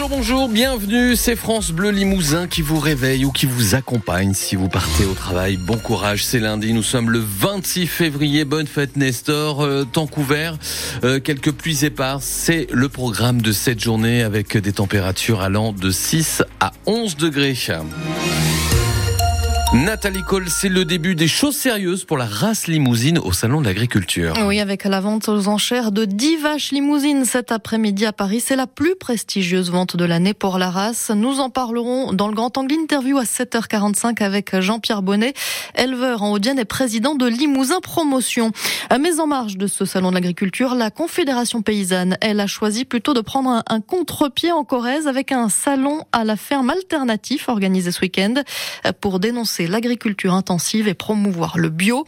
Bonjour, bonjour, bienvenue, c'est France Bleu Limousin qui vous réveille ou qui vous accompagne si vous partez au travail. Bon courage, c'est lundi, nous sommes le 26 février, bonne fête Nestor, euh, temps couvert, euh, quelques pluies éparses, c'est le programme de cette journée avec des températures allant de 6 à 11 degrés. Nathalie Cole, c'est le début des choses sérieuses pour la race limousine au Salon de l'Agriculture. Oui, avec la vente aux enchères de 10 vaches limousines cet après-midi à Paris. C'est la plus prestigieuse vente de l'année pour la race. Nous en parlerons dans le Grand Angle Interview à 7h45 avec Jean-Pierre Bonnet, éleveur en Haute-Vienne et président de Limousin Promotion. Mais en marge de ce Salon de l'Agriculture, la Confédération Paysanne, elle a choisi plutôt de prendre un contre-pied en Corrèze avec un salon à la ferme alternatif organisé ce week-end pour dénoncer l'agriculture intensive et promouvoir le bio.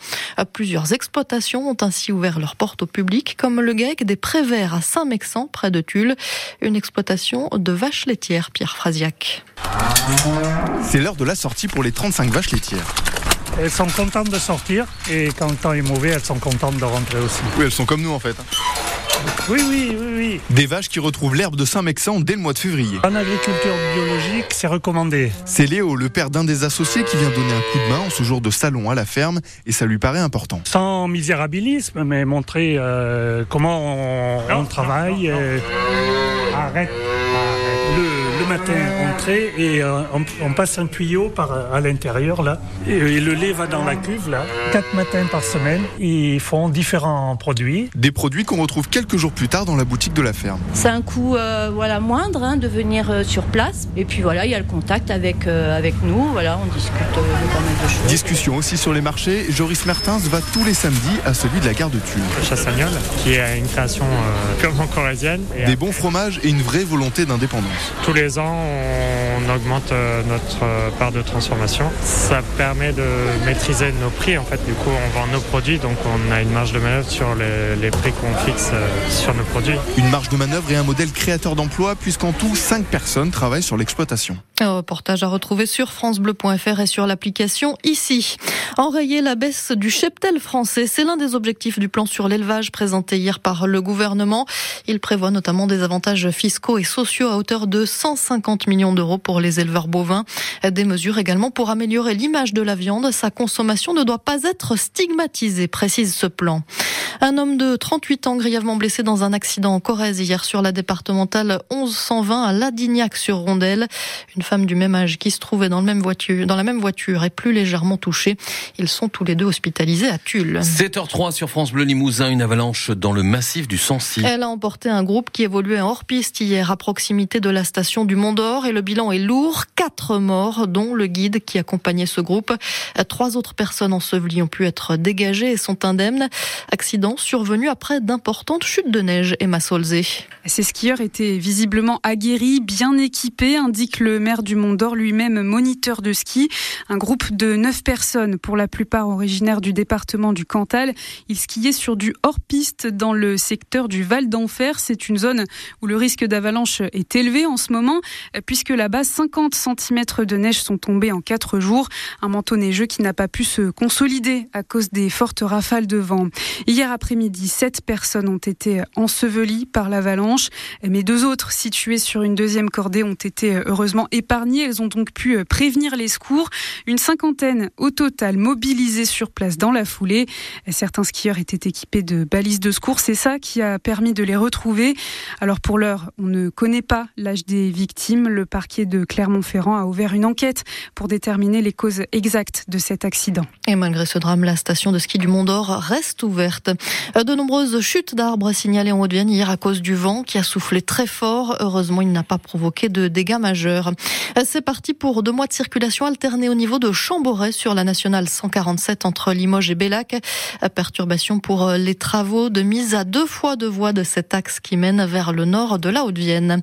Plusieurs exploitations ont ainsi ouvert leurs portes au public, comme le GEC des Préverts à Saint-Mexan, près de Tulle, une exploitation de vaches laitières, Pierre Frasiac. C'est l'heure de la sortie pour les 35 vaches laitières. Elles sont contentes de sortir et quand le temps est mauvais, elles sont contentes de rentrer aussi. Oui, elles sont comme nous en fait. Oui, oui, oui, oui. Des vaches qui retrouvent l'herbe de Saint-Mexan dès le mois de février. En agriculture biologique, c'est recommandé. C'est Léo, le père d'un des associés, qui vient donner un coup de main en ce jour de salon à la ferme et ça lui paraît important. Sans misérabilisme, mais montrer euh, comment on, on travaille. euh, arrête, arrête. Le, matin, entrer et euh, on, on passe un tuyau par, à l'intérieur là. Et, et le lait va dans la cuve là. Quatre matins par semaine, ils font différents produits. Des produits qu'on retrouve quelques jours plus tard dans la boutique de la ferme. C'est un coût euh, voilà, moindre hein, de venir euh, sur place. Et puis voilà, il y a le contact avec, euh, avec nous. Voilà, on discute euh, de pas mal de choses. Discussion aussi sur les marchés. Joris Mertens va tous les samedis à celui de la gare de Tulle. Chassagnol, qui est une création euh, purement corrézienne. Et Des bons fromages et une vraie volonté d'indépendance. tous les ans, on augmente euh, notre euh, part de transformation. Ça permet de maîtriser nos prix. En fait, du coup, on vend nos produits, donc on a une marge de manœuvre sur les, les prix qu'on fixe euh, sur nos produits. Une marge de manœuvre et un modèle créateur d'emplois puisqu'en tout, 5 personnes travaillent sur l'exploitation. Un reportage à retrouver sur francebleu.fr et sur l'application ici. Enrayer la baisse du cheptel français, c'est l'un des objectifs du plan sur l'élevage présenté hier par le gouvernement. Il prévoit notamment des avantages fiscaux et sociaux à hauteur de 150 millions d'euros pour les éleveurs bovins. Des mesures également pour améliorer l'image de la viande. Sa consommation ne doit pas être stigmatisée, précise ce plan. Un homme de 38 ans grièvement blessé dans un accident en Corrèze hier sur la départementale 1120 à Ladignac sur Rondelle. Une femme du même âge qui se trouvait dans, le même voiture, dans la même voiture est plus légèrement touchée. Ils sont tous les deux hospitalisés à Tulle. 7h03 sur France Bleu Limousin, une avalanche dans le massif du Sancy. Elle a emporté un groupe qui évoluait en hors-piste hier à proximité de la station du Mont d'Or et le bilan est lourd. Quatre morts, dont le guide qui accompagnait ce groupe. Trois autres personnes ensevelies ont pu être dégagées et sont indemnes. Accident survenu après d'importantes chutes de neige. Emma Solzé. Ces skieurs étaient visiblement aguerris, bien équipés, indique le maire du Mont d'Or, lui-même moniteur de ski. Un groupe de neuf personnes, pour la plupart originaires du département du Cantal. Ils skiaient sur du hors-piste dans le secteur du Val d'Enfer. C'est une zone où le risque d'avalanche est élevé en ce moment, puisque là-bas, 50 cm de neige sont tombés en quatre jours. Un manteau neigeux qui n'a pas pu se consolider à cause des fortes rafales de vent. Hier après-midi, sept personnes ont été ensevelies par l'avalanche, mais deux autres situées sur une deuxième cordée ont été heureusement épargnées. Elles ont donc pu prévenir les secours. Une cinquantaine au total mobilisées sur place dans la foulée. Certains skieurs étaient équipés de balises de secours. C'est ça qui a permis de les retrouver. Alors pour l'heure, on ne connaît pas l'âge des victimes. Le parquet de Clermont-Ferrand a ouvert une enquête pour déterminer les causes exactes de cet accident. Et malgré ce drame, la station de ski du Mont d'Or reste ouverte. De nombreuses chutes d'arbres signalées en Haute-Vienne hier à cause du vent qui a soufflé très fort. Heureusement, il n'a pas provoqué de dégâts majeurs. C'est parti pour deux mois de circulation alternée au niveau de Chamboret sur la nationale 147 entre Limoges et Bellac. Perturbation pour les travaux de mise à deux fois de voies de cet axe qui mène vers le nord de la Haute-Vienne.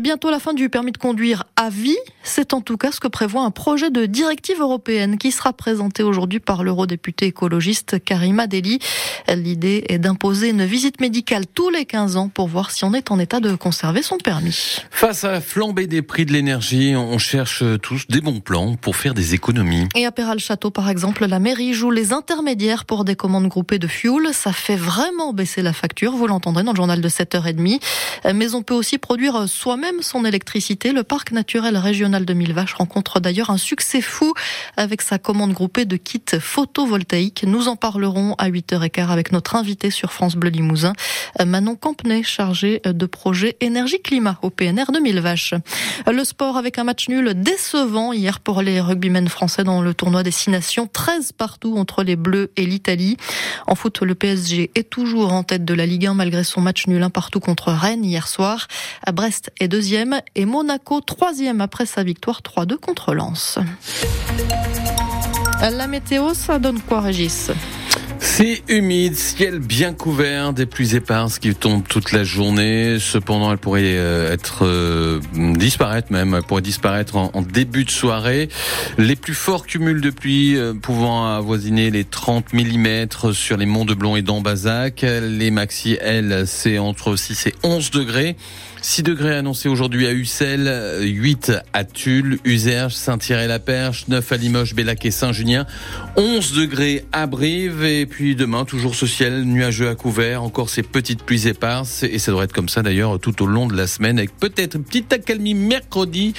Bientôt la fin du permis de conduire à vie. C'est en tout cas ce que prévoit un projet de directive européenne qui sera présenté aujourd'hui par l'eurodéputé écologiste Karima Deli. L'idée est d'imposer une visite médicale tous les 15 ans pour voir si on est en état de conserver son permis. Face à la flambée des prix de l'énergie, on cherche tous des bons plans pour faire des économies. Et à Péral-Château, par exemple, la mairie joue les intermédiaires pour des commandes groupées de fuel. Ça fait vraiment baisser la facture, vous l'entendrez dans le journal de 7h30. Mais on peut aussi produire soi-même son électricité le parc naturel régional de Millevaches rencontre d'ailleurs un succès fou avec sa commande groupée de kits photovoltaïques. Nous en parlerons à 8h15 avec notre invité sur France Bleu Limousin, Manon Campenay, chargée de projet énergie-climat au PNR de Millevaches. Le sport avec un match nul décevant hier pour les rugbymen français dans le tournoi des Six Nations. 13 partout entre les Bleus et l'Italie. En foot, le PSG est toujours en tête de la Ligue 1 malgré son match nul un partout contre Rennes hier soir. Brest est deuxième Monaco troisième après sa victoire 3-2 contre Lens. La météo, ça donne quoi, Régis? C'est humide, ciel bien couvert, des pluies éparses qui tombent toute la journée. Cependant, elle pourrait euh, être euh, disparaître même, elle pourrait disparaître en, début de soirée. Les plus forts cumuls de pluie euh, pouvant avoisiner les 30 mm sur les monts de Blon et d'Ambazac. Les maxi, elles, c'est entre 6 et 11 degrés. 6 degrés annoncés aujourd'hui à Ussel, 8 à Tulle, Userge, Saint-Thierry-la-Perche, 9 à Limoges, Bellac et Saint-Junien, 11 degrés à Brive et puis demain toujours ce ciel nuageux à couvert, encore ces petites pluies éparses et ça devrait être comme ça d'ailleurs tout au long de la semaine avec peut-être une petite accalmie mercredi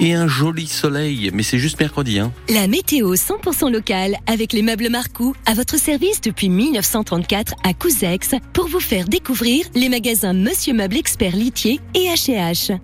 et un joli soleil, mais c'est juste mercredi. Hein. La météo 100% locale avec les meubles Marcou à votre service depuis 1934 à Couzex pour vous faire découvrir les magasins Monsieur Meuble Expert Litier et H&H.